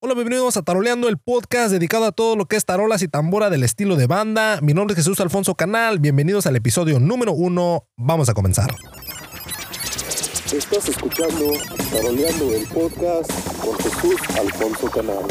Hola, bienvenidos a Taroleando, el podcast dedicado a todo lo que es tarolas y tambora del estilo de banda. Mi nombre es Jesús Alfonso Canal. Bienvenidos al episodio número uno. Vamos a comenzar. Estás escuchando Taroleando el podcast con Jesús Alfonso Canal.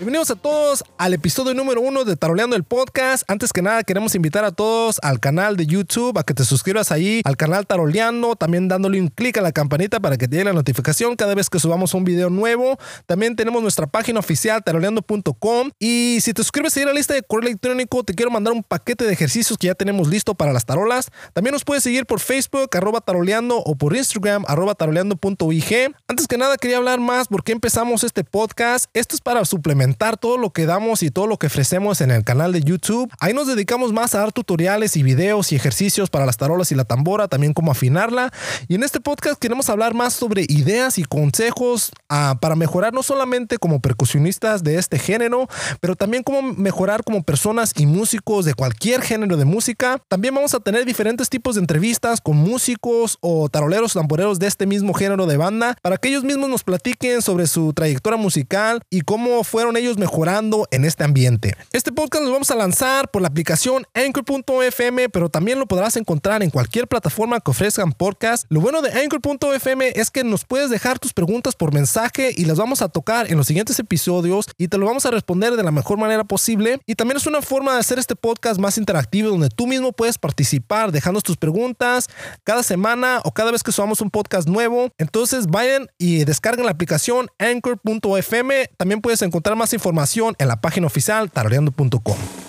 Bienvenidos a todos al episodio número uno de Taroleando el Podcast. Antes que nada, queremos invitar a todos al canal de YouTube, a que te suscribas ahí al canal Taroleando, también dándole un clic a la campanita para que te llegue la notificación cada vez que subamos un video nuevo. También tenemos nuestra página oficial taroleando.com y si te suscribes a la lista de correo electrónico, te quiero mandar un paquete de ejercicios que ya tenemos listo para las tarolas. También nos puedes seguir por Facebook, arroba taroleando o por Instagram, arroba taroleando.ig. Antes que nada, quería hablar más por qué empezamos este podcast. Esto es para suplementar todo lo que damos y todo lo que ofrecemos en el canal de YouTube. Ahí nos dedicamos más a dar tutoriales y videos y ejercicios para las tarolas y la tambora, también cómo afinarla. Y en este podcast queremos hablar más sobre ideas y consejos ah, para mejorar no solamente como percusionistas de este género, pero también cómo mejorar como personas y músicos de cualquier género de música. También vamos a tener diferentes tipos de entrevistas con músicos o taroleros tamboreros de este mismo género de banda para que ellos mismos nos platiquen sobre su trayectoria musical y cómo fueron ellos mejorando en este ambiente. Este podcast lo vamos a lanzar por la aplicación Anchor.fm, pero también lo podrás encontrar en cualquier plataforma que ofrezcan podcast. Lo bueno de Anchor.fm es que nos puedes dejar tus preguntas por mensaje y las vamos a tocar en los siguientes episodios y te lo vamos a responder de la mejor manera posible. Y también es una forma de hacer este podcast más interactivo donde tú mismo puedes participar dejando tus preguntas cada semana o cada vez que subamos un podcast nuevo. Entonces vayan y descarguen la aplicación Anchor.fm. También puedes encontrar más información en la página oficial taroleando.com.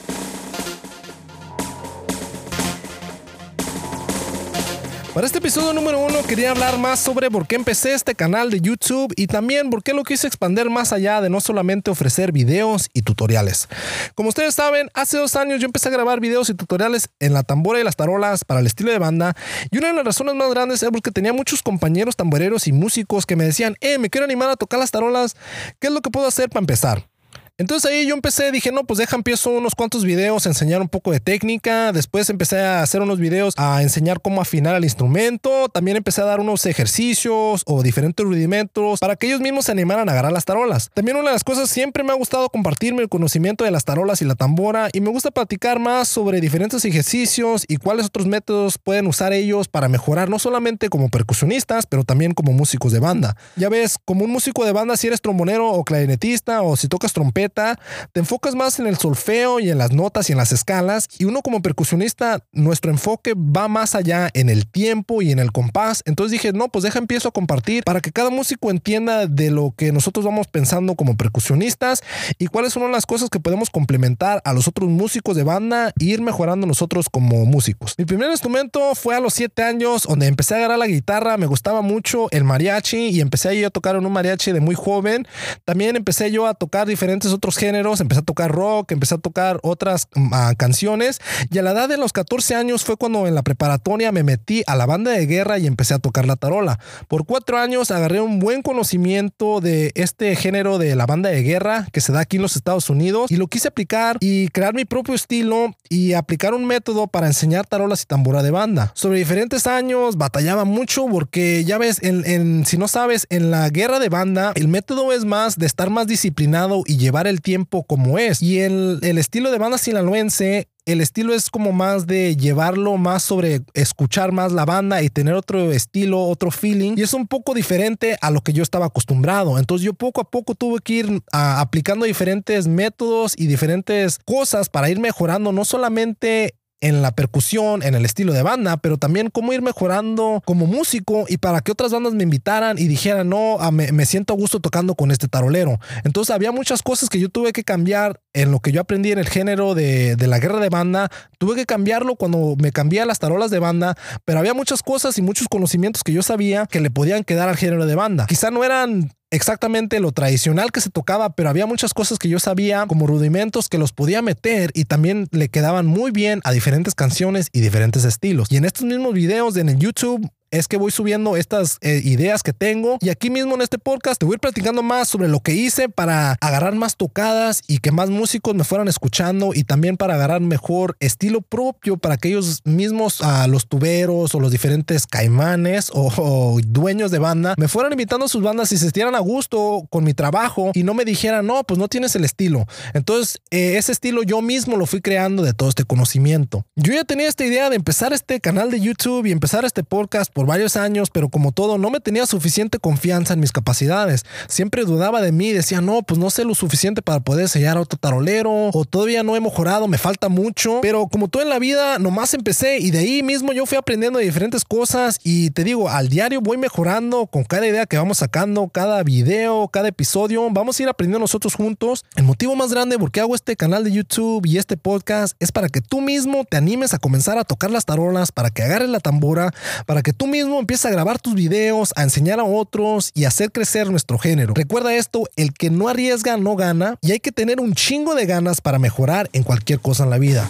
Para este episodio número uno quería hablar más sobre por qué empecé este canal de YouTube y también por qué lo quise expandir más allá de no solamente ofrecer videos y tutoriales. Como ustedes saben, hace dos años yo empecé a grabar videos y tutoriales en la tambora y las tarolas para el estilo de banda y una de las razones más grandes es porque tenía muchos compañeros tamboreros y músicos que me decían, eh, me quiero animar a tocar las tarolas, ¿qué es lo que puedo hacer para empezar? Entonces ahí yo empecé, dije, no, pues deja, empiezo unos cuantos videos a enseñar un poco de técnica. Después empecé a hacer unos videos a enseñar cómo afinar el instrumento. También empecé a dar unos ejercicios o diferentes rudimentos para que ellos mismos se animaran a agarrar las tarolas. También una de las cosas, siempre me ha gustado compartirme el conocimiento de las tarolas y la tambora y me gusta platicar más sobre diferentes ejercicios y cuáles otros métodos pueden usar ellos para mejorar no solamente como percusionistas, pero también como músicos de banda. Ya ves, como un músico de banda, si eres trombonero o clarinetista o si tocas trompeta, te enfocas más en el solfeo y en las notas y en las escalas. Y uno como percusionista, nuestro enfoque va más allá en el tiempo y en el compás. Entonces dije, no, pues deja empiezo a compartir para que cada músico entienda de lo que nosotros vamos pensando como percusionistas y cuáles son las cosas que podemos complementar a los otros músicos de banda e ir mejorando nosotros como músicos. Mi primer instrumento fue a los 7 años, donde empecé a agarrar la guitarra. Me gustaba mucho el mariachi y empecé yo a tocar en un mariachi de muy joven. También empecé yo a tocar diferentes otros géneros, empecé a tocar rock, empecé a tocar otras ah, canciones y a la edad de los 14 años fue cuando en la preparatoria me metí a la banda de guerra y empecé a tocar la tarola. Por cuatro años agarré un buen conocimiento de este género de la banda de guerra que se da aquí en los Estados Unidos y lo quise aplicar y crear mi propio estilo y aplicar un método para enseñar tarolas y tambora de banda. Sobre diferentes años batallaba mucho porque ya ves, en, si no sabes, en la guerra de banda el método es más de estar más disciplinado y llevar el tiempo como es. Y el, el estilo de banda sinaloense el estilo es como más de llevarlo más sobre escuchar más la banda y tener otro estilo, otro feeling. Y es un poco diferente a lo que yo estaba acostumbrado. Entonces yo poco a poco tuve que ir aplicando diferentes métodos y diferentes cosas para ir mejorando no solamente en la percusión, en el estilo de banda, pero también cómo ir mejorando como músico y para que otras bandas me invitaran y dijeran, no, ah, me, siento a gusto tocando con este tarolero. Entonces había muchas cosas que yo tuve que cambiar en lo que yo aprendí en el género de, de la guerra de banda. Tuve que cambiarlo cuando me cambié a las tarolas de banda, pero había muchas cosas y muchos conocimientos que yo sabía que le podían quedar al género de banda. Quizá no eran exactamente lo tradicional que se tocaba, pero había muchas cosas que yo sabía como rudimentos que los podía meter y también le quedaban muy bien a diferentes canciones y diferentes estilos. Y en estos mismos videos en el YouTube es que voy subiendo estas eh, ideas que tengo y aquí mismo en este podcast te voy a ir platicando más sobre lo que hice para agarrar más tocadas y que más músicos me fueran escuchando y también para agarrar mejor estilo propio para que ellos mismos, a los tuberos o los diferentes caimanes o, dueños de banda, me fueran invitando a sus bandas y se estuvieran a gusto con mi trabajo y no me dijeran, no, pues no tienes el estilo. Entonces, eh, ese estilo yo mismo lo fui creando de todo este conocimiento. Yo ya tenía esta idea de empezar este canal de YouTube y empezar este podcast varios años, pero como todo, no me tenía suficiente confianza en mis capacidades. Siempre dudaba de mí, decía, no, pues no sé lo suficiente para poder sellar otro tarolero o todavía no he mejorado, me falta mucho. Pero como todo en la vida, nomás empecé y de ahí mismo yo fui aprendiendo de diferentes cosas y te digo, al diario voy mejorando con cada idea que vamos sacando, cada video, cada episodio. Vamos a ir aprendiendo nosotros juntos. El motivo más grande por qué hago este canal de YouTube y este podcast es para que tú mismo te animes a comenzar a tocar las tarolas, para que agarres la tambora, para que tú mismo empieces a grabar tus videos, a enseñar a otros y hacer crecer nuestro género. Recuerda esto, el que no arriesga no gana y hay que tener un chingo de ganas para mejorar en cualquier cosa en la vida.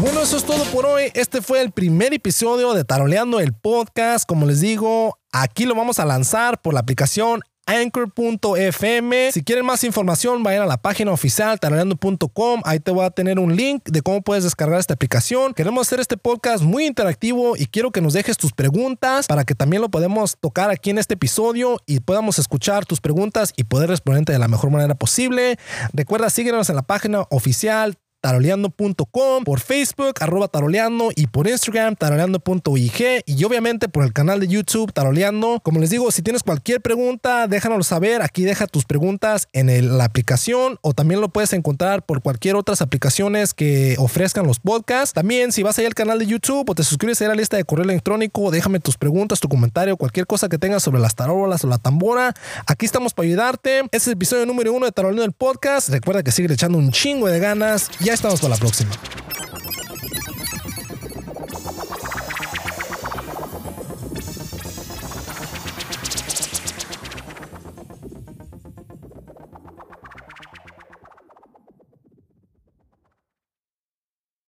Bueno, eso es todo por hoy. Este fue el primer episodio de Taroleando el Podcast. Como les digo, aquí lo vamos a lanzar por la aplicación anchor.fm. Si quieren más información, vayan a la página oficial taroleando.com. Ahí te voy a tener un link de cómo puedes descargar esta aplicación. Queremos hacer este podcast muy interactivo y quiero que nos dejes tus preguntas para que también lo podamos tocar aquí en este episodio y podamos escuchar tus preguntas y poder responderte de la mejor manera posible. Recuerda, síguenos en la página oficial taroleando.com, por Facebook, arroba taroleando y por Instagram, taroleando.ig y obviamente por el canal de YouTube Taroleando. Como les digo, si tienes cualquier pregunta, déjanos saber. Aquí deja tus preguntas en la aplicación o también lo puedes encontrar por cualquier otras aplicaciones que ofrezcan los podcasts. También, si vas ahí al canal de YouTube o te suscribes a la lista de correo electrónico, déjame tus preguntas, tu comentario, cualquier cosa que tengas sobre las tarolas o la tambora. Aquí estamos para ayudarte. Este es el episodio número uno de Taroleando el podcast. Recuerda que sigue echando un chingo de ganas. Ya estamos para la próxima.